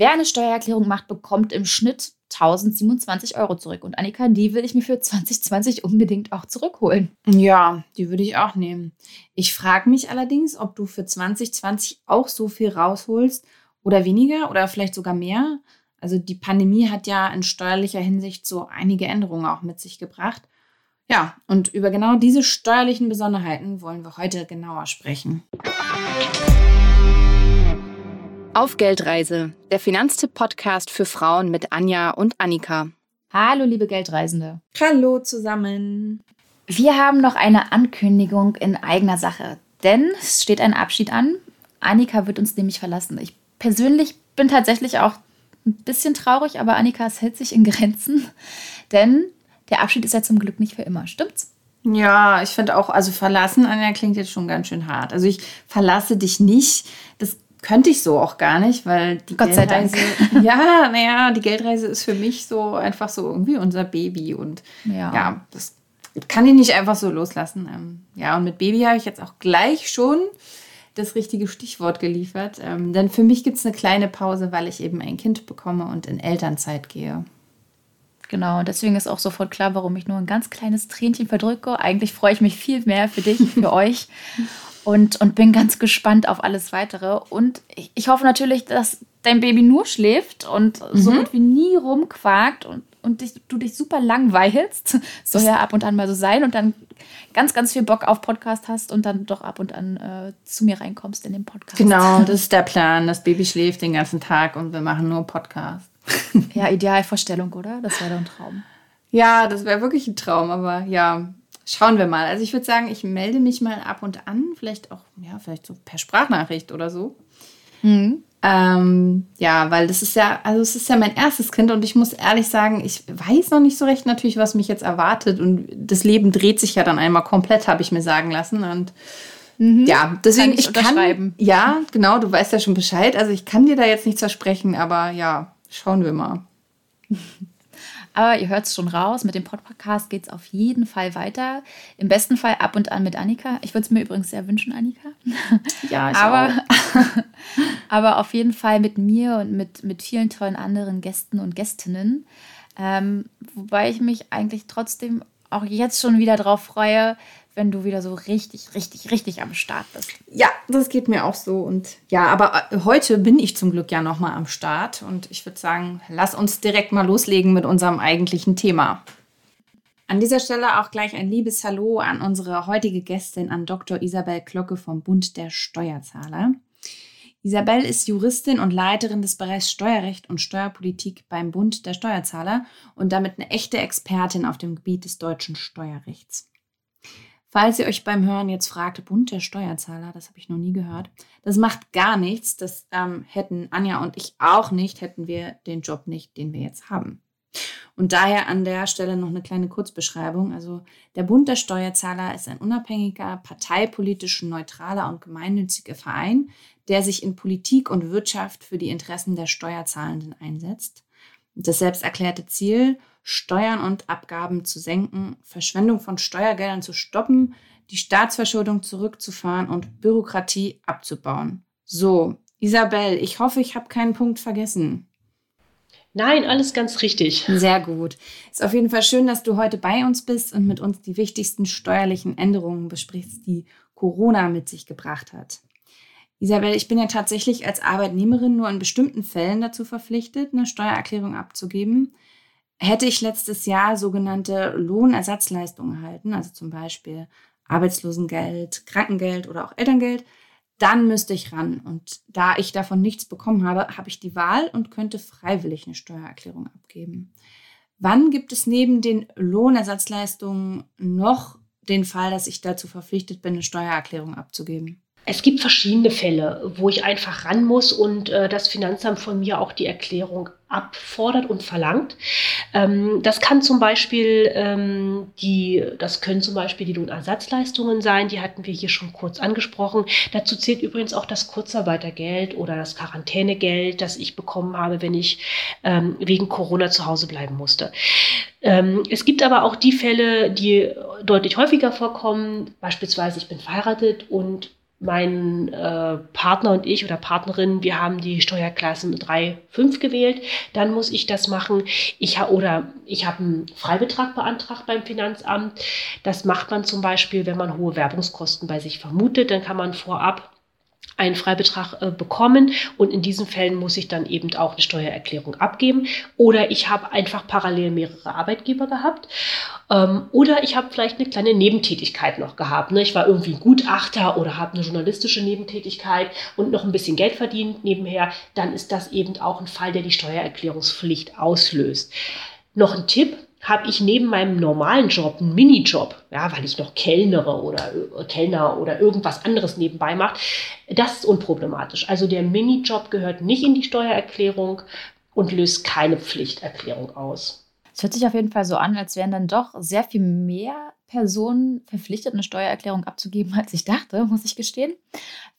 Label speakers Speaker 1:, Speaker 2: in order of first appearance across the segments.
Speaker 1: Wer eine Steuererklärung macht, bekommt im Schnitt 1027 Euro zurück. Und Annika, die will ich mir für 2020 unbedingt auch zurückholen.
Speaker 2: Ja, die würde ich auch nehmen. Ich frage mich allerdings, ob du für 2020 auch so viel rausholst oder weniger oder vielleicht sogar mehr. Also die Pandemie hat ja in steuerlicher Hinsicht so einige Änderungen auch mit sich gebracht. Ja, und über genau diese steuerlichen Besonderheiten wollen wir heute genauer sprechen.
Speaker 3: Auf Geldreise, der Finanztipp-Podcast für Frauen mit Anja und Annika.
Speaker 1: Hallo, liebe Geldreisende.
Speaker 2: Hallo zusammen.
Speaker 1: Wir haben noch eine Ankündigung in eigener Sache, denn es steht ein Abschied an. Annika wird uns nämlich verlassen. Ich persönlich bin tatsächlich auch ein bisschen traurig, aber Annika, es hält sich in Grenzen, denn der Abschied ist ja zum Glück nicht für immer, stimmt's?
Speaker 2: Ja, ich finde auch, also verlassen, Anja, klingt jetzt schon ganz schön hart. Also ich verlasse dich nicht. Das könnte ich so auch gar nicht, weil die
Speaker 1: Gott
Speaker 2: Geldreise,
Speaker 1: sei Dank.
Speaker 2: ja, naja, die Geldreise ist für mich so einfach so irgendwie unser Baby und
Speaker 1: Ja.
Speaker 2: ja, das kann ich nicht einfach so loslassen. Ähm, ja, und mit Baby habe ich jetzt auch gleich schon das richtige Stichwort geliefert, ähm, denn für mich gibt es eine kleine Pause, weil ich eben ein Kind bekomme und in Elternzeit gehe.
Speaker 1: Genau, und deswegen ist auch sofort klar, warum ich nur ein ganz kleines Tränchen verdrücke. Eigentlich freue ich mich viel mehr für dich, für euch und, und bin ganz gespannt auf alles weitere. Und ich, ich hoffe natürlich, dass dein Baby nur schläft und so gut wie nie rumquakt und, und dich, du dich super langweilst. Soll ja ab und an mal so sein und dann ganz, ganz viel Bock auf Podcast hast und dann doch ab und an äh, zu mir reinkommst in den Podcast.
Speaker 2: Genau, das ist der Plan. Das Baby schläft den ganzen Tag und wir machen nur Podcast.
Speaker 1: Ja, Idealvorstellung, oder? Das wäre doch ein Traum.
Speaker 2: Ja, das wäre wirklich ein Traum, aber ja, schauen wir mal. Also ich würde sagen, ich melde mich mal ab und an, vielleicht auch, ja, vielleicht so per Sprachnachricht oder so.
Speaker 1: Mhm.
Speaker 2: Ähm, ja, weil das ist ja, also es ist ja mein erstes Kind und ich muss ehrlich sagen, ich weiß noch nicht so recht natürlich, was mich jetzt erwartet und das Leben dreht sich ja dann einmal komplett, habe ich mir sagen lassen und ja, deswegen
Speaker 1: Kann ich
Speaker 2: ich kann, ja, genau, du weißt ja schon Bescheid, also ich kann dir da jetzt nichts versprechen, aber ja, schauen wir mal.
Speaker 1: Aber ihr hört es schon raus, mit dem Podcast geht es auf jeden Fall weiter. Im besten Fall ab und an mit Annika. Ich würde es mir übrigens sehr wünschen, Annika.
Speaker 2: Ja, ich
Speaker 1: aber, aber auf jeden Fall mit mir und mit, mit vielen tollen anderen Gästen und Gästinnen. Ähm, wobei ich mich eigentlich trotzdem auch jetzt schon wieder drauf freue, wenn du wieder so richtig, richtig, richtig am Start bist.
Speaker 2: Ja, das geht mir auch so. Und ja, aber äh, heute bin ich zum Glück ja nochmal am Start. Und ich würde sagen, lass uns direkt mal loslegen mit unserem eigentlichen Thema. An dieser Stelle auch gleich ein liebes Hallo an unsere heutige Gästin, an Dr. Isabel Glocke vom Bund der Steuerzahler. Isabel ist Juristin und Leiterin des Bereichs Steuerrecht und Steuerpolitik beim Bund der Steuerzahler und damit eine echte Expertin auf dem Gebiet des deutschen Steuerrechts. Falls ihr euch beim Hören jetzt fragt, Bund der Steuerzahler, das habe ich noch nie gehört, das macht gar nichts. Das ähm, hätten Anja und ich auch nicht, hätten wir den Job nicht, den wir jetzt haben. Und daher an der Stelle noch eine kleine Kurzbeschreibung. Also der Bund der Steuerzahler ist ein unabhängiger, parteipolitisch neutraler und gemeinnütziger Verein, der sich in Politik und Wirtschaft für die Interessen der Steuerzahlenden einsetzt. Das selbsterklärte Ziel, Steuern und Abgaben zu senken, Verschwendung von Steuergeldern zu stoppen, die Staatsverschuldung zurückzufahren und Bürokratie abzubauen. So, Isabel, ich hoffe, ich habe keinen Punkt vergessen.
Speaker 4: Nein, alles ganz richtig.
Speaker 2: Sehr gut. Ist auf jeden Fall schön, dass du heute bei uns bist und mit uns die wichtigsten steuerlichen Änderungen besprichst, die Corona mit sich gebracht hat. Isabel, ich bin ja tatsächlich als Arbeitnehmerin nur in bestimmten Fällen dazu verpflichtet, eine Steuererklärung abzugeben. Hätte ich letztes Jahr sogenannte Lohnersatzleistungen erhalten, also zum Beispiel Arbeitslosengeld, Krankengeld oder auch Elterngeld, dann müsste ich ran. Und da ich davon nichts bekommen habe, habe ich die Wahl und könnte freiwillig eine Steuererklärung abgeben. Wann gibt es neben den Lohnersatzleistungen noch den Fall, dass ich dazu verpflichtet bin, eine Steuererklärung abzugeben?
Speaker 4: Es gibt verschiedene Fälle, wo ich einfach ran muss und äh, das Finanzamt von mir auch die Erklärung abfordert und verlangt. Ähm, das kann zum Beispiel ähm, die, das können zum Beispiel die Lohnersatzleistungen sein, die hatten wir hier schon kurz angesprochen. Dazu zählt übrigens auch das Kurzarbeitergeld oder das Quarantänegeld, das ich bekommen habe, wenn ich ähm, wegen Corona zu Hause bleiben musste. Ähm, es gibt aber auch die Fälle, die deutlich häufiger vorkommen. Beispielsweise, ich bin verheiratet und mein äh, Partner und ich oder Partnerin, wir haben die Steuerklassen 3, 5 gewählt, dann muss ich das machen. Ich ha oder ich habe einen Freibetrag beantragt beim Finanzamt. Das macht man zum Beispiel, wenn man hohe Werbungskosten bei sich vermutet, dann kann man vorab einen Freibetrag äh, bekommen und in diesen Fällen muss ich dann eben auch eine Steuererklärung abgeben oder ich habe einfach parallel mehrere Arbeitgeber gehabt ähm, oder ich habe vielleicht eine kleine Nebentätigkeit noch gehabt. Ne? Ich war irgendwie Gutachter oder habe eine journalistische Nebentätigkeit und noch ein bisschen Geld verdient nebenher, dann ist das eben auch ein Fall, der die Steuererklärungspflicht auslöst. Noch ein Tipp, habe ich neben meinem normalen Job einen Minijob, ja, weil ich noch Kellnere oder äh, Kellner oder irgendwas anderes nebenbei mache, das ist unproblematisch. Also der Minijob gehört nicht in die Steuererklärung und löst keine Pflichterklärung aus.
Speaker 1: Es hört sich auf jeden Fall so an, als wären dann doch sehr viel mehr Personen verpflichtet, eine Steuererklärung abzugeben, als ich dachte, muss ich gestehen.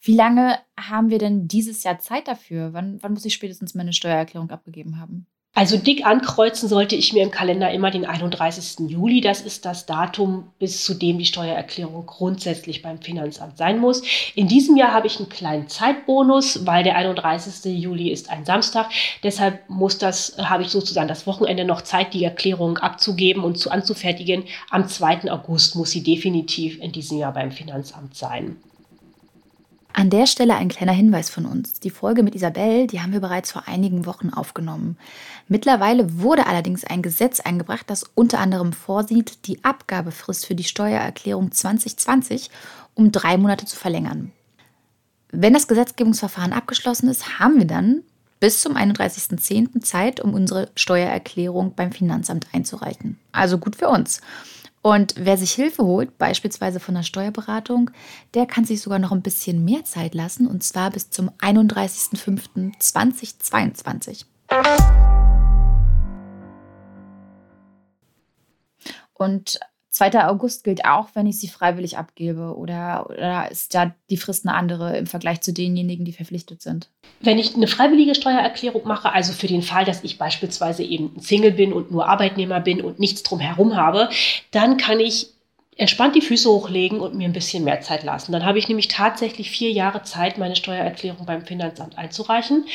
Speaker 1: Wie lange haben wir denn dieses Jahr Zeit dafür? Wann, wann muss ich spätestens meine Steuererklärung abgegeben haben?
Speaker 4: Also dick ankreuzen sollte ich mir im Kalender immer den 31. Juli. Das ist das Datum, bis zu dem die Steuererklärung grundsätzlich beim Finanzamt sein muss. In diesem Jahr habe ich einen kleinen Zeitbonus, weil der 31. Juli ist ein Samstag. Deshalb muss das, habe ich sozusagen das Wochenende noch Zeit, die Erklärung abzugeben und zu anzufertigen. Am 2. August muss sie definitiv in diesem Jahr beim Finanzamt sein.
Speaker 1: An der Stelle ein kleiner Hinweis von uns. Die Folge mit Isabel, die haben wir bereits vor einigen Wochen aufgenommen. Mittlerweile wurde allerdings ein Gesetz eingebracht, das unter anderem vorsieht, die Abgabefrist für die Steuererklärung 2020 um drei Monate zu verlängern. Wenn das Gesetzgebungsverfahren abgeschlossen ist, haben wir dann bis zum 31.10. Zeit, um unsere Steuererklärung beim Finanzamt einzureichen. Also gut für uns. Und wer sich Hilfe holt, beispielsweise von der Steuerberatung, der kann sich sogar noch ein bisschen mehr Zeit lassen, und zwar bis zum 31.05.2022. Und 2. August gilt auch, wenn ich sie freiwillig abgebe oder, oder ist da die Frist eine andere im Vergleich zu denjenigen, die verpflichtet sind?
Speaker 4: Wenn ich eine freiwillige Steuererklärung mache, also für den Fall, dass ich beispielsweise eben Single bin und nur Arbeitnehmer bin und nichts drumherum habe, dann kann ich entspannt die Füße hochlegen und mir ein bisschen mehr Zeit lassen. Dann habe ich nämlich tatsächlich vier Jahre Zeit, meine Steuererklärung beim Finanzamt einzureichen.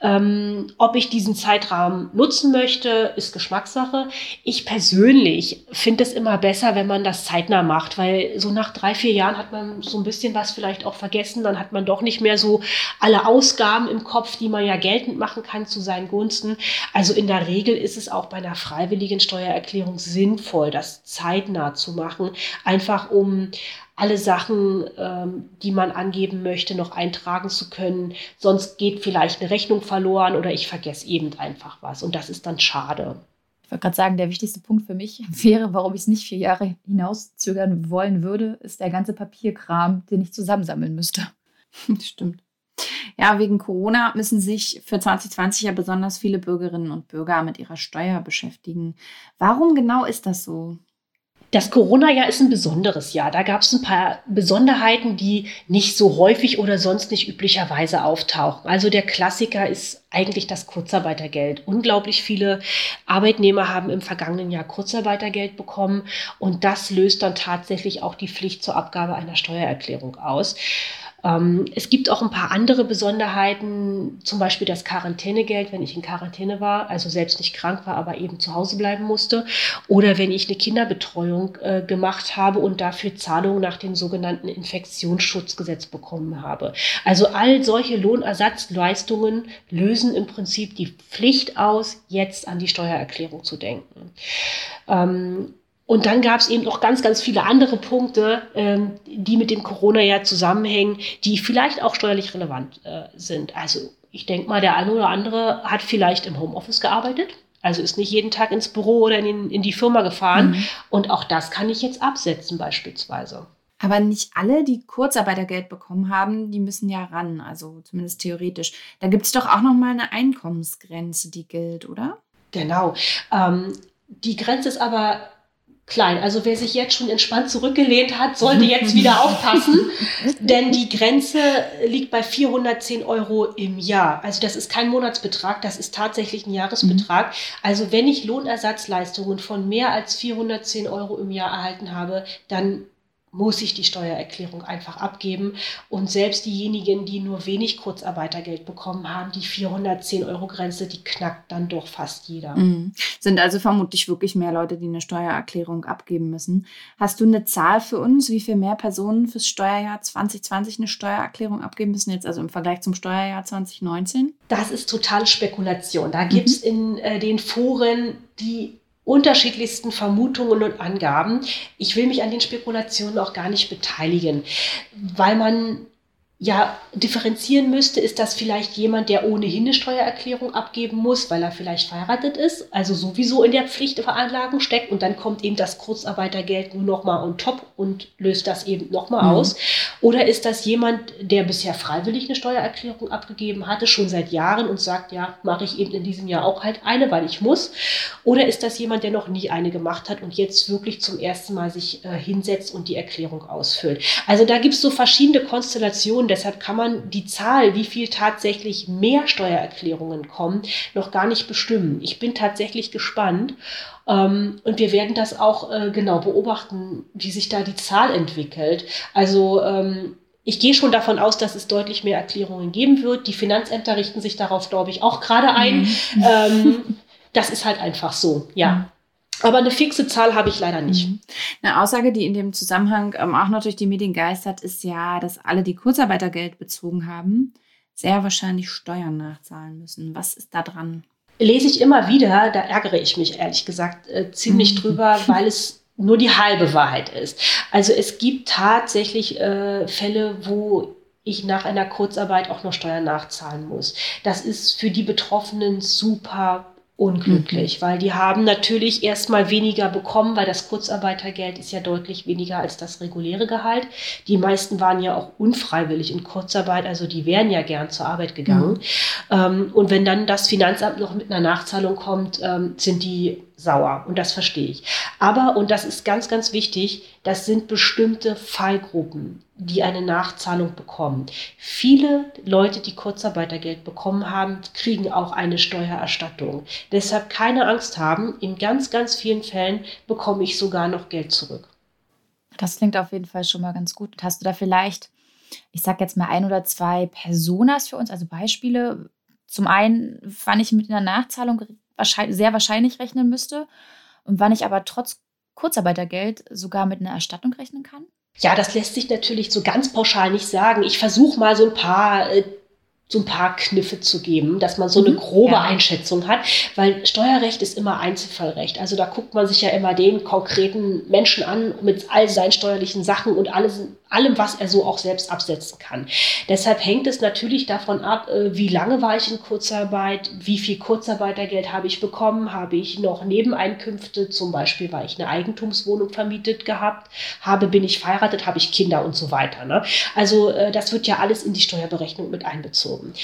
Speaker 4: Ähm, ob ich diesen Zeitrahmen nutzen möchte, ist Geschmackssache. Ich persönlich finde es immer besser, wenn man das zeitnah macht, weil so nach drei, vier Jahren hat man so ein bisschen was vielleicht auch vergessen. Dann hat man doch nicht mehr so alle Ausgaben im Kopf, die man ja geltend machen kann zu seinen Gunsten. Also in der Regel ist es auch bei einer freiwilligen Steuererklärung sinnvoll, das zeitnah zu machen, einfach um alle Sachen, ähm, die man angeben möchte, noch eintragen zu können. Sonst geht vielleicht eine Rechnung verloren oder ich vergesse eben einfach was. Und das ist dann schade.
Speaker 1: Ich wollte gerade sagen, der wichtigste Punkt für mich wäre, warum ich es nicht vier Jahre hinauszögern wollen würde, ist der ganze Papierkram, den ich zusammensammeln müsste.
Speaker 2: Stimmt. Ja, wegen Corona müssen sich für 2020 ja besonders viele Bürgerinnen und Bürger mit ihrer Steuer beschäftigen. Warum genau ist das so?
Speaker 4: Das Corona-Jahr ist ein besonderes Jahr. Da gab es ein paar Besonderheiten, die nicht so häufig oder sonst nicht üblicherweise auftauchen. Also der Klassiker ist eigentlich das Kurzarbeitergeld. Unglaublich viele Arbeitnehmer haben im vergangenen Jahr Kurzarbeitergeld bekommen und das löst dann tatsächlich auch die Pflicht zur Abgabe einer Steuererklärung aus. Ähm, es gibt auch ein paar andere Besonderheiten, zum Beispiel das Quarantänegeld, wenn ich in Quarantäne war, also selbst nicht krank war, aber eben zu Hause bleiben musste. Oder wenn ich eine Kinderbetreuung äh, gemacht habe und dafür Zahlungen nach dem sogenannten Infektionsschutzgesetz bekommen habe. Also all solche Lohnersatzleistungen lösen im Prinzip die Pflicht aus, jetzt an die Steuererklärung zu denken. Ähm, und dann gab es eben noch ganz, ganz viele andere Punkte, ähm, die mit dem Corona-Jahr zusammenhängen, die vielleicht auch steuerlich relevant äh, sind. Also ich denke mal, der eine oder andere hat vielleicht im Homeoffice gearbeitet, also ist nicht jeden Tag ins Büro oder in, in die Firma gefahren. Mhm. Und auch das kann ich jetzt absetzen beispielsweise.
Speaker 2: Aber nicht alle, die Kurzarbeitergeld bekommen haben, die müssen ja ran, also zumindest theoretisch. Da gibt es doch auch noch mal eine Einkommensgrenze, die gilt, oder?
Speaker 4: Genau. Ähm, die Grenze ist aber klein. Also wer sich jetzt schon entspannt zurückgelehnt hat, sollte jetzt wieder aufpassen, denn die Grenze liegt bei 410 Euro im Jahr. Also das ist kein Monatsbetrag, das ist tatsächlich ein Jahresbetrag. Mhm. Also wenn ich Lohnersatzleistungen von mehr als 410 Euro im Jahr erhalten habe, dann muss ich die Steuererklärung einfach abgeben. Und selbst diejenigen, die nur wenig Kurzarbeitergeld bekommen haben, die 410 Euro Grenze, die knackt dann doch fast jeder.
Speaker 2: Mhm. Sind also vermutlich wirklich mehr Leute, die eine Steuererklärung abgeben müssen. Hast du eine Zahl für uns, wie viel mehr Personen fürs Steuerjahr 2020 eine Steuererklärung abgeben müssen, jetzt also im Vergleich zum Steuerjahr 2019?
Speaker 4: Das ist totale Spekulation. Da gibt es mhm. in äh, den Foren die unterschiedlichsten Vermutungen und Angaben. Ich will mich an den Spekulationen auch gar nicht beteiligen, weil man ja differenzieren müsste, ist das vielleicht jemand, der ohnehin eine Steuererklärung abgeben muss, weil er vielleicht verheiratet ist, also sowieso in der Pflichtveranlagung steckt und dann kommt eben das Kurzarbeitergeld nur nochmal on top und löst das eben nochmal mhm. aus. Oder ist das jemand, der bisher freiwillig eine Steuererklärung abgegeben hatte, schon seit Jahren und sagt, ja, mache ich eben in diesem Jahr auch halt eine, weil ich muss. Oder ist das jemand, der noch nie eine gemacht hat und jetzt wirklich zum ersten Mal sich äh, hinsetzt und die Erklärung ausfüllt. Also da gibt es so verschiedene Konstellationen deshalb kann man die Zahl, wie viel tatsächlich mehr Steuererklärungen kommen, noch gar nicht bestimmen. Ich bin tatsächlich gespannt. Ähm, und wir werden das auch äh, genau beobachten, wie sich da die Zahl entwickelt. Also ähm, ich gehe schon davon aus, dass es deutlich mehr Erklärungen geben wird. Die Finanzämter richten sich darauf, glaube ich, auch gerade ein. Mhm. Ähm, das ist halt einfach so, ja. Aber eine fixe Zahl habe ich leider nicht. Mhm.
Speaker 2: Eine Aussage, die in dem Zusammenhang ähm, auch noch durch die Medien geistert, ist ja, dass alle, die Kurzarbeitergeld bezogen haben, sehr wahrscheinlich Steuern nachzahlen müssen. Was ist da dran?
Speaker 4: Lese ich immer wieder, da ärgere ich mich ehrlich gesagt äh, ziemlich mhm. drüber, weil es nur die halbe Wahrheit ist. Also es gibt tatsächlich äh, Fälle, wo ich nach einer Kurzarbeit auch noch Steuern nachzahlen muss. Das ist für die Betroffenen super unglücklich, mhm. weil die haben natürlich erstmal weniger bekommen, weil das Kurzarbeitergeld ist ja deutlich weniger als das reguläre Gehalt. Die meisten waren ja auch unfreiwillig in Kurzarbeit, also die wären ja gern zur Arbeit gegangen. Mhm. Ähm, und wenn dann das Finanzamt noch mit einer Nachzahlung kommt, ähm, sind die sauer und das verstehe ich. Aber, und das ist ganz, ganz wichtig, das sind bestimmte Fallgruppen, die eine Nachzahlung bekommen. Viele Leute, die Kurzarbeitergeld bekommen haben, kriegen auch eine Steuererstattung. Deshalb keine Angst haben, in ganz, ganz vielen Fällen bekomme ich sogar noch Geld zurück.
Speaker 1: Das klingt auf jeden Fall schon mal ganz gut. Hast du da vielleicht, ich sage jetzt mal ein oder zwei Personas für uns, also Beispiele? Zum einen, wann ich mit einer Nachzahlung sehr wahrscheinlich rechnen müsste und wann ich aber trotz Kurzarbeitergeld sogar mit einer Erstattung rechnen kann?
Speaker 4: Ja, das lässt sich natürlich so ganz pauschal nicht sagen. Ich versuche mal so ein paar äh, so ein paar Kniffe zu geben, dass man so eine mhm. grobe ja. Einschätzung hat, weil Steuerrecht ist immer Einzelfallrecht. Also da guckt man sich ja immer den konkreten Menschen an mit all seinen steuerlichen Sachen und alles, allem, was er so auch selbst absetzen kann. Deshalb hängt es natürlich davon ab, äh, wie lange war ich in Kurzarbeit, wie viel Kurzarbeitergeld habe ich bekommen, habe ich noch Nebeneinkünfte, zum Beispiel, weil ich eine Eigentumswohnung vermietet gehabt habe, bin ich verheiratet, habe ich Kinder und so weiter. Ne? Also äh, das wird ja alles in die Steuerberechnung mit einbezogen.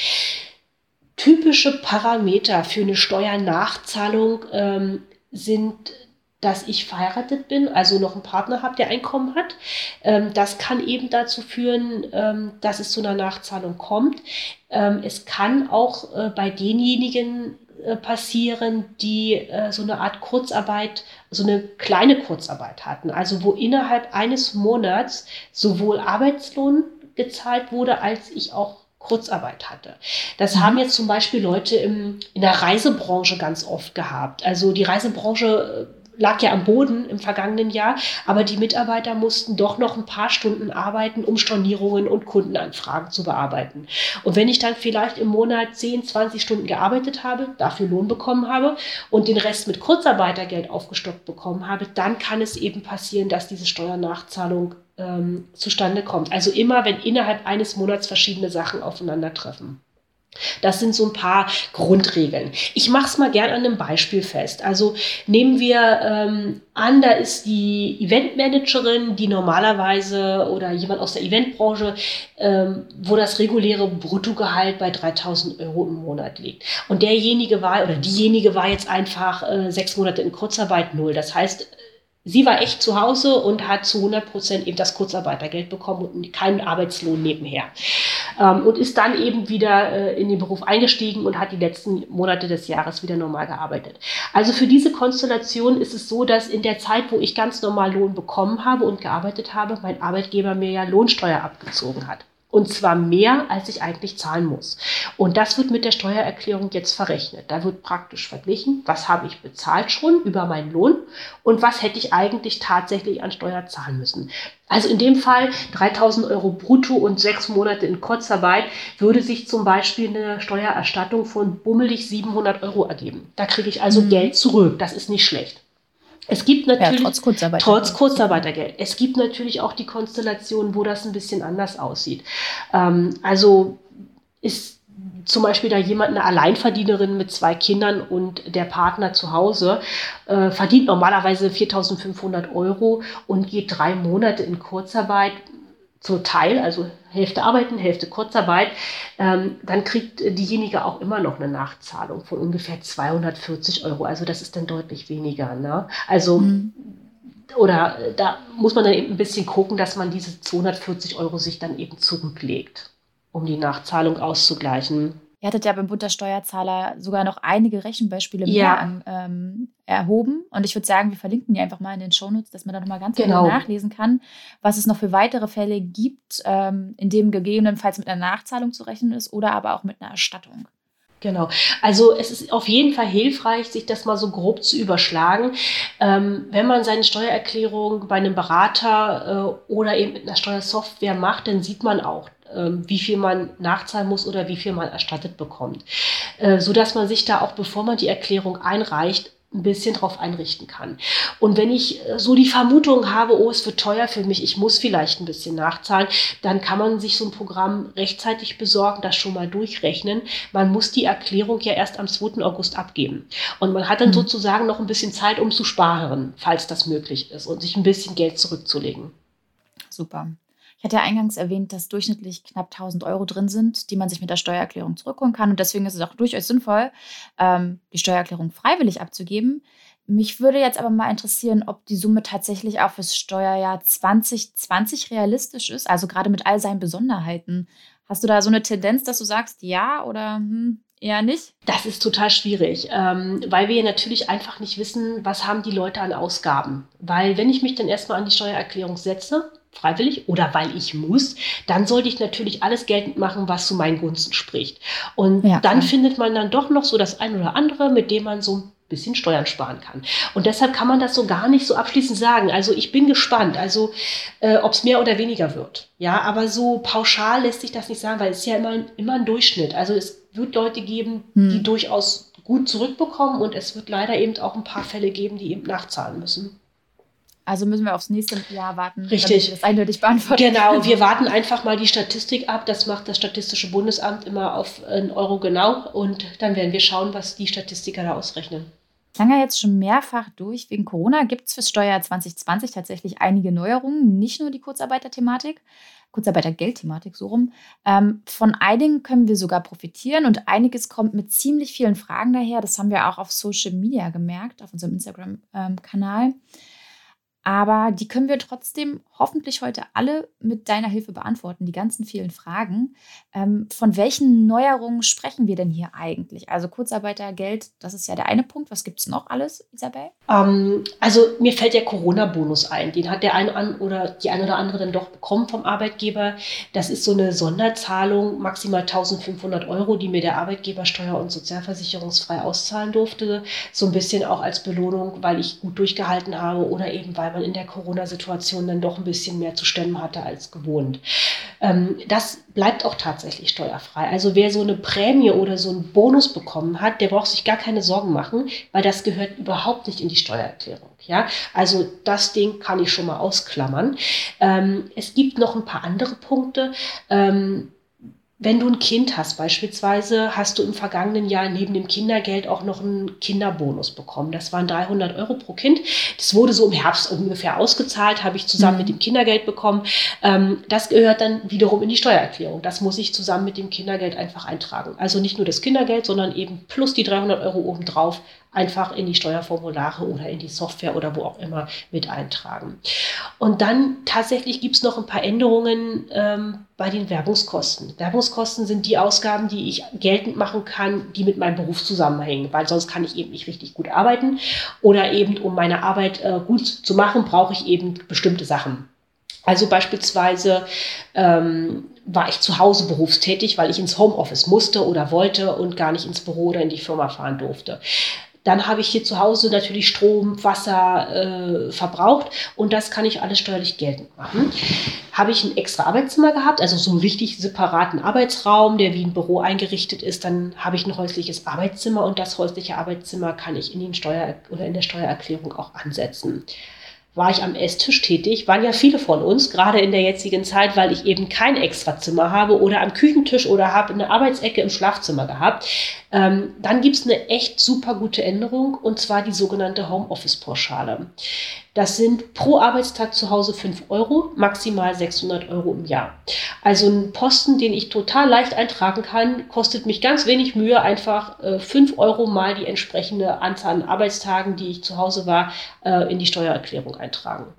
Speaker 4: Typische Parameter für eine Steuernachzahlung ähm, sind dass ich verheiratet bin, also noch einen Partner habe, der Einkommen hat. Ähm, das kann eben dazu führen, ähm, dass es zu einer Nachzahlung kommt. Ähm, es kann auch äh, bei denjenigen äh, passieren, die äh, so eine Art Kurzarbeit, so eine kleine Kurzarbeit hatten. Also wo innerhalb eines Monats sowohl Arbeitslohn gezahlt wurde, als ich auch Kurzarbeit hatte. Das mhm. haben jetzt zum Beispiel Leute im, in der Reisebranche ganz oft gehabt. Also die Reisebranche lag ja am Boden im vergangenen Jahr, aber die Mitarbeiter mussten doch noch ein paar Stunden arbeiten, um Stornierungen und Kundenanfragen zu bearbeiten. Und wenn ich dann vielleicht im Monat 10, 20 Stunden gearbeitet habe, dafür Lohn bekommen habe und den Rest mit Kurzarbeitergeld aufgestockt bekommen habe, dann kann es eben passieren, dass diese Steuernachzahlung ähm, zustande kommt. Also immer, wenn innerhalb eines Monats verschiedene Sachen aufeinandertreffen. Das sind so ein paar Grundregeln. Ich mache es mal gern an einem Beispiel fest. Also nehmen wir ähm, an, da ist die Eventmanagerin, die normalerweise oder jemand aus der Eventbranche, ähm, wo das reguläre Bruttogehalt bei 3000 Euro im Monat liegt. Und derjenige war oder diejenige war jetzt einfach äh, sechs Monate in Kurzarbeit null. Das heißt, Sie war echt zu Hause und hat zu 100 Prozent eben das Kurzarbeitergeld bekommen und keinen Arbeitslohn nebenher. Ähm, und ist dann eben wieder äh, in den Beruf eingestiegen und hat die letzten Monate des Jahres wieder normal gearbeitet. Also für diese Konstellation ist es so, dass in der Zeit, wo ich ganz normal Lohn bekommen habe und gearbeitet habe, mein Arbeitgeber mir ja Lohnsteuer abgezogen hat. Und zwar mehr, als ich eigentlich zahlen muss. Und das wird mit der Steuererklärung jetzt verrechnet. Da wird praktisch verglichen, was habe ich bezahlt schon über meinen Lohn und was hätte ich eigentlich tatsächlich an Steuer zahlen müssen. Also in dem Fall 3000 Euro brutto und sechs Monate in Kurzarbeit würde sich zum Beispiel eine Steuererstattung von bummelig 700 Euro ergeben. Da kriege ich also mhm. Geld zurück. Das ist nicht schlecht. Es gibt natürlich, ja, trotz, Kurzarbeitergeld. trotz Kurzarbeitergeld. Es gibt natürlich auch die Konstellation, wo das ein bisschen anders aussieht. Ähm, also ist zum Beispiel da jemand, eine Alleinverdienerin mit zwei Kindern und der Partner zu Hause, äh, verdient normalerweise 4.500 Euro und geht drei Monate in Kurzarbeit, zum Teil, also Hälfte arbeiten, Hälfte Kurzarbeit, ähm, dann kriegt diejenige auch immer noch eine Nachzahlung von ungefähr 240 Euro. Also das ist dann deutlich weniger. Ne? Also mhm. oder äh, da muss man dann eben ein bisschen gucken, dass man diese 240 Euro sich dann eben zurücklegt, um die Nachzahlung auszugleichen.
Speaker 1: Ihr hattet ja beim Bund der Steuerzahler sogar noch einige Rechenbeispiele ja. an, ähm, erhoben. Und ich würde sagen, wir verlinken die einfach mal in den Shownotes, dass man da nochmal ganz genau nachlesen kann, was es noch für weitere Fälle gibt, ähm, in dem gegebenenfalls mit einer Nachzahlung zu rechnen ist oder aber auch mit einer Erstattung.
Speaker 4: Genau. Also es ist auf jeden Fall hilfreich, sich das mal so grob zu überschlagen. Ähm, wenn man seine Steuererklärung bei einem Berater äh, oder eben mit einer Steuersoftware macht, dann sieht man auch, wie viel man nachzahlen muss oder wie viel man erstattet bekommt. Äh, so dass man sich da auch, bevor man die Erklärung einreicht, ein bisschen drauf einrichten kann. Und wenn ich äh, so die Vermutung habe, oh, es wird teuer für mich, ich muss vielleicht ein bisschen nachzahlen, dann kann man sich so ein Programm rechtzeitig besorgen, das schon mal durchrechnen. Man muss die Erklärung ja erst am 2. August abgeben. Und man hat dann mhm. sozusagen noch ein bisschen Zeit, um zu sparen, falls das möglich ist und sich ein bisschen Geld zurückzulegen.
Speaker 1: Super. Ich hatte ja eingangs erwähnt, dass durchschnittlich knapp 1000 Euro drin sind, die man sich mit der Steuererklärung zurückholen kann. Und deswegen ist es auch durchaus sinnvoll, ähm, die Steuererklärung freiwillig abzugeben. Mich würde jetzt aber mal interessieren, ob die Summe tatsächlich auch fürs Steuerjahr 2020 realistisch ist, also gerade mit all seinen Besonderheiten. Hast du da so eine Tendenz, dass du sagst, ja oder hm, eher nicht?
Speaker 4: Das ist total schwierig, ähm, weil wir natürlich einfach nicht wissen, was haben die Leute an Ausgaben. Weil wenn ich mich dann erstmal an die Steuererklärung setze, freiwillig oder weil ich muss, dann sollte ich natürlich alles geltend machen, was zu meinen Gunsten spricht. Und ja, dann findet man dann doch noch so das ein oder andere, mit dem man so ein bisschen Steuern sparen kann. Und deshalb kann man das so gar nicht so abschließend sagen. Also ich bin gespannt, also äh, ob es mehr oder weniger wird. Ja, aber so pauschal lässt sich das nicht sagen, weil es ist ja immer, immer ein Durchschnitt. Also es wird Leute geben, hm. die durchaus gut zurückbekommen und es wird leider eben auch ein paar Fälle geben, die eben nachzahlen müssen.
Speaker 1: Also müssen wir aufs nächste Jahr warten,
Speaker 4: Richtig.
Speaker 1: damit das eindeutig beantworten
Speaker 4: Genau, wir warten einfach mal die Statistik ab. Das macht das Statistische Bundesamt immer auf einen Euro genau und dann werden wir schauen, was die Statistiker da ausrechnen.
Speaker 1: Klang ja jetzt schon mehrfach durch. Wegen Corona gibt es fürs Steuerjahr 2020 tatsächlich einige Neuerungen, nicht nur die Kurzarbeiterthematik, Kurzarbeitergeldthematik so rum. Ähm, von einigen können wir sogar profitieren und einiges kommt mit ziemlich vielen Fragen daher. Das haben wir auch auf Social Media gemerkt, auf unserem Instagram-Kanal. Ähm, aber die können wir trotzdem hoffentlich heute alle mit deiner Hilfe beantworten, die ganzen vielen Fragen. Ähm, von welchen Neuerungen sprechen wir denn hier eigentlich? Also Kurzarbeitergeld, das ist ja der eine Punkt. Was gibt es noch alles, Isabel?
Speaker 4: Ähm, also mir fällt der Corona-Bonus ein. Den hat der eine an oder die eine oder andere dann doch bekommen vom Arbeitgeber. Das ist so eine Sonderzahlung, maximal 1500 Euro, die mir der Arbeitgeber steuer- und sozialversicherungsfrei auszahlen durfte. So ein bisschen auch als Belohnung, weil ich gut durchgehalten habe oder eben weil man in der Corona-Situation dann doch ein bisschen mehr zu stemmen hatte als gewohnt. Ähm, das bleibt auch tatsächlich steuerfrei. Also wer so eine Prämie oder so einen Bonus bekommen hat, der braucht sich gar keine Sorgen machen, weil das gehört überhaupt nicht in die Steuererklärung. Ja, also das Ding kann ich schon mal ausklammern. Ähm, es gibt noch ein paar andere Punkte. Wenn du ein Kind hast, beispielsweise, hast du im vergangenen Jahr neben dem Kindergeld auch noch einen Kinderbonus bekommen. Das waren 300 Euro pro Kind. Das wurde so im Herbst ungefähr ausgezahlt, habe ich zusammen mhm. mit dem Kindergeld bekommen. Ähm, das gehört dann wiederum in die Steuererklärung. Das muss ich zusammen mit dem Kindergeld einfach eintragen. Also nicht nur das Kindergeld, sondern eben plus die 300 Euro obendrauf einfach in die Steuerformulare oder in die Software oder wo auch immer mit eintragen. Und dann tatsächlich gibt es noch ein paar Änderungen ähm, bei den Werbungskosten. Werbungskosten sind die Ausgaben, die ich geltend machen kann, die mit meinem Beruf zusammenhängen, weil sonst kann ich eben nicht richtig gut arbeiten oder eben um meine Arbeit äh, gut zu machen, brauche ich eben bestimmte Sachen. Also beispielsweise ähm, war ich zu Hause berufstätig, weil ich ins Homeoffice musste oder wollte und gar nicht ins Büro oder in die Firma fahren durfte. Dann habe ich hier zu Hause natürlich Strom, Wasser äh, verbraucht und das kann ich alles steuerlich geltend machen. Habe ich ein extra Arbeitszimmer gehabt, also so einen richtig separaten Arbeitsraum, der wie ein Büro eingerichtet ist, dann habe ich ein häusliches Arbeitszimmer und das häusliche Arbeitszimmer kann ich in den Steuer oder in der Steuererklärung auch ansetzen war ich am Esstisch tätig, waren ja viele von uns, gerade in der jetzigen Zeit, weil ich eben kein Extrazimmer habe oder am Küchentisch oder habe eine Arbeitsecke im Schlafzimmer gehabt. Ähm, dann gibt es eine echt super gute Änderung und zwar die sogenannte Homeoffice-Pauschale. Das sind pro Arbeitstag zu Hause 5 Euro, maximal 600 Euro im Jahr. Also ein Posten, den ich total leicht eintragen kann, kostet mich ganz wenig Mühe, einfach äh, 5 Euro mal die entsprechende Anzahl an Arbeitstagen, die ich zu Hause war, äh, in die Steuererklärung eintragen.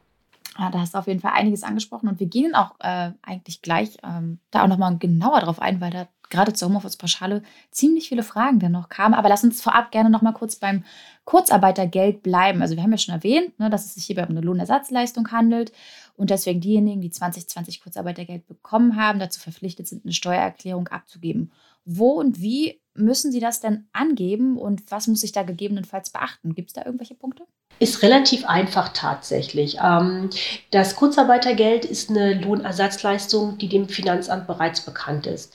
Speaker 1: Ja, da hast du auf jeden Fall einiges angesprochen und wir gehen auch äh, eigentlich gleich ähm, da auch nochmal genauer drauf ein, weil da gerade zur Homeoffice-Pauschale ziemlich viele Fragen dann noch kamen. Aber lass uns vorab gerne nochmal kurz beim Kurzarbeitergeld bleiben. Also wir haben ja schon erwähnt, ne, dass es sich hierbei um eine Lohnersatzleistung handelt und deswegen diejenigen, die 2020 Kurzarbeitergeld bekommen haben, dazu verpflichtet sind, eine Steuererklärung abzugeben. Wo und wie müssen Sie das denn angeben und was muss ich da gegebenenfalls beachten? Gibt es da irgendwelche Punkte?
Speaker 4: Ist relativ einfach tatsächlich. Ähm, das Kurzarbeitergeld ist eine Lohnersatzleistung, die dem Finanzamt bereits bekannt ist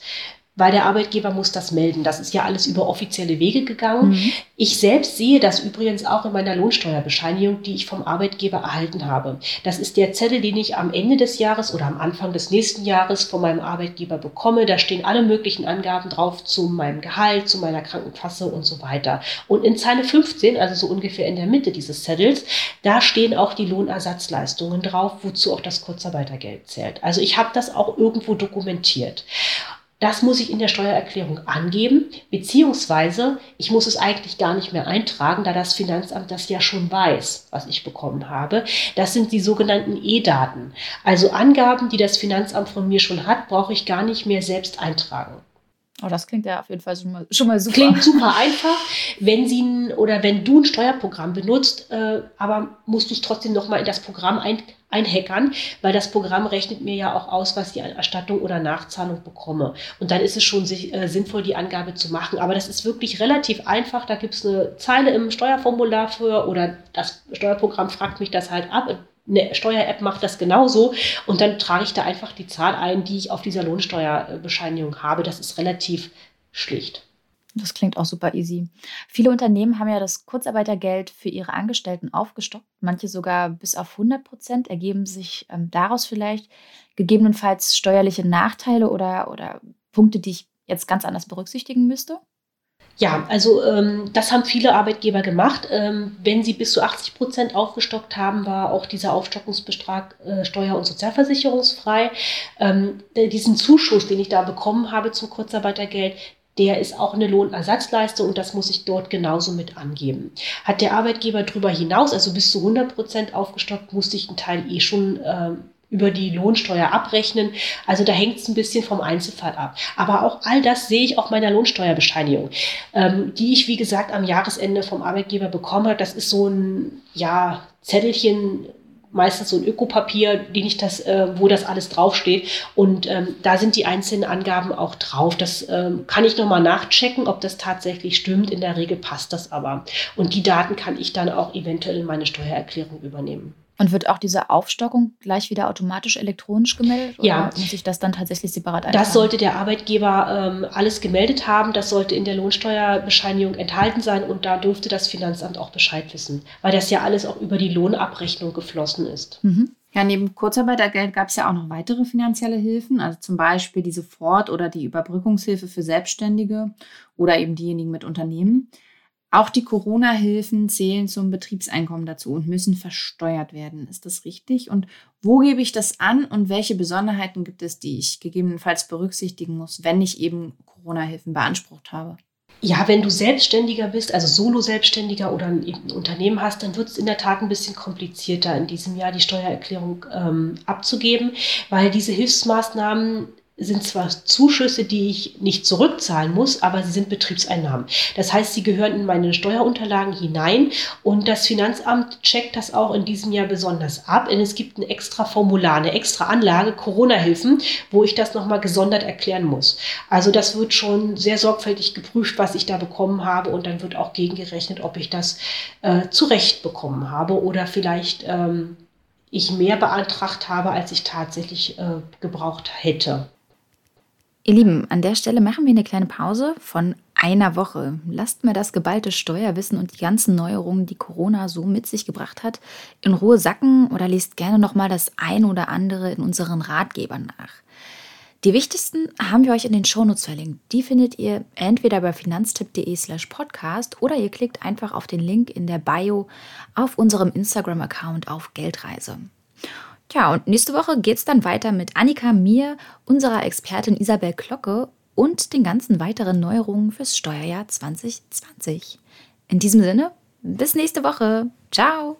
Speaker 4: weil der Arbeitgeber muss das melden. Das ist ja alles über offizielle Wege gegangen. Mhm. Ich selbst sehe das übrigens auch in meiner Lohnsteuerbescheinigung, die ich vom Arbeitgeber erhalten habe. Das ist der Zettel, den ich am Ende des Jahres oder am Anfang des nächsten Jahres von meinem Arbeitgeber bekomme. Da stehen alle möglichen Angaben drauf zu meinem Gehalt, zu meiner Krankenkasse und so weiter. Und in Zeile 15, also so ungefähr in der Mitte dieses Zettels, da stehen auch die Lohnersatzleistungen drauf, wozu auch das Kurzarbeitergeld zählt. Also ich habe das auch irgendwo dokumentiert. Das muss ich in der Steuererklärung angeben, beziehungsweise ich muss es eigentlich gar nicht mehr eintragen, da das Finanzamt das ja schon weiß, was ich bekommen habe. Das sind die sogenannten E-Daten. Also Angaben, die das Finanzamt von mir schon hat, brauche ich gar nicht mehr selbst eintragen.
Speaker 1: Oh, das klingt ja auf jeden Fall schon mal, schon mal super.
Speaker 4: Klingt super einfach, wenn sie oder wenn du ein Steuerprogramm benutzt, äh, aber musst du es trotzdem nochmal in das Programm ein, einhackern, weil das Programm rechnet mir ja auch aus, was die Erstattung oder Nachzahlung bekomme. Und dann ist es schon sich, äh, sinnvoll, die Angabe zu machen. Aber das ist wirklich relativ einfach. Da gibt es eine Zeile im Steuerformular für oder das Steuerprogramm fragt mich das halt ab eine Steuer-App macht das genauso und dann trage ich da einfach die Zahl ein, die ich auf dieser Lohnsteuerbescheinigung habe. Das ist relativ schlicht.
Speaker 1: Das klingt auch super easy. Viele Unternehmen haben ja das Kurzarbeitergeld für ihre Angestellten aufgestockt. Manche sogar bis auf 100 Prozent ergeben sich ähm, daraus vielleicht gegebenenfalls steuerliche Nachteile oder, oder Punkte, die ich jetzt ganz anders berücksichtigen müsste.
Speaker 4: Ja, also ähm, das haben viele Arbeitgeber gemacht. Ähm, wenn sie bis zu 80 Prozent aufgestockt haben, war auch dieser Aufstockungsbetrag äh, steuer- und sozialversicherungsfrei. Ähm, diesen Zuschuss, den ich da bekommen habe zum Kurzarbeitergeld, der ist auch eine Lohnersatzleistung und das muss ich dort genauso mit angeben. Hat der Arbeitgeber darüber hinaus, also bis zu 100 Prozent aufgestockt, musste ich einen Teil eh schon ähm, über die Lohnsteuer abrechnen. Also da hängt es ein bisschen vom Einzelfall ab. Aber auch all das sehe ich auf meiner Lohnsteuerbescheinigung, ähm, die ich, wie gesagt, am Jahresende vom Arbeitgeber bekomme. Das ist so ein ja, Zettelchen, meistens so ein Ökopapier, die nicht das, äh, wo das alles draufsteht. Und ähm, da sind die einzelnen Angaben auch drauf. Das ähm, kann ich nochmal nachchecken, ob das tatsächlich stimmt. In der Regel passt das aber. Und die Daten kann ich dann auch eventuell in meine Steuererklärung übernehmen.
Speaker 1: Und wird auch diese Aufstockung gleich wieder automatisch elektronisch gemeldet?
Speaker 4: Oder ja.
Speaker 1: muss ich das dann tatsächlich separat eintragen?
Speaker 4: Das sollte der Arbeitgeber ähm, alles gemeldet haben. Das sollte in der Lohnsteuerbescheinigung enthalten sein und da dürfte das Finanzamt auch Bescheid wissen, weil das ja alles auch über die Lohnabrechnung geflossen ist.
Speaker 1: Mhm.
Speaker 2: Ja, neben Kurzarbeitergeld gab es ja auch noch weitere finanzielle Hilfen, also zum Beispiel die Sofort- oder die Überbrückungshilfe für Selbstständige oder eben diejenigen mit Unternehmen. Auch die Corona-Hilfen zählen zum Betriebseinkommen dazu und müssen versteuert werden. Ist das richtig? Und wo gebe ich das an und welche Besonderheiten gibt es, die ich gegebenenfalls berücksichtigen muss, wenn ich eben Corona-Hilfen beansprucht habe?
Speaker 4: Ja, wenn du Selbstständiger bist, also Solo-Selbstständiger oder ein, ein, Unternehmen hast, dann wird es in der Tat ein bisschen komplizierter, in diesem Jahr die Steuererklärung ähm, abzugeben, weil diese Hilfsmaßnahmen sind zwar Zuschüsse, die ich nicht zurückzahlen muss, aber sie sind Betriebseinnahmen. Das heißt, sie gehören in meine Steuerunterlagen hinein und das Finanzamt checkt das auch in diesem Jahr besonders ab. Denn es gibt ein extra Formular, eine extra Anlage, Corona-Hilfen, wo ich das nochmal gesondert erklären muss. Also das wird schon sehr sorgfältig geprüft, was ich da bekommen habe und dann wird auch gegengerechnet, ob ich das äh, zurecht bekommen habe oder vielleicht ähm, ich mehr beantragt habe, als ich tatsächlich äh, gebraucht hätte.
Speaker 1: Ihr Lieben, an der Stelle machen wir eine kleine Pause von einer Woche. Lasst mir das geballte Steuerwissen und die ganzen Neuerungen, die Corona so mit sich gebracht hat, in Ruhe sacken oder lest gerne nochmal das ein oder andere in unseren Ratgebern nach. Die wichtigsten haben wir euch in den Shownotes verlinkt. Die findet ihr entweder bei finanztipp.de slash podcast oder ihr klickt einfach auf den Link in der Bio auf unserem Instagram-Account auf Geldreise. Tja, und nächste Woche geht es dann weiter mit Annika, mir, unserer Expertin Isabel Glocke und den ganzen weiteren Neuerungen fürs Steuerjahr 2020. In diesem Sinne, bis nächste Woche. Ciao.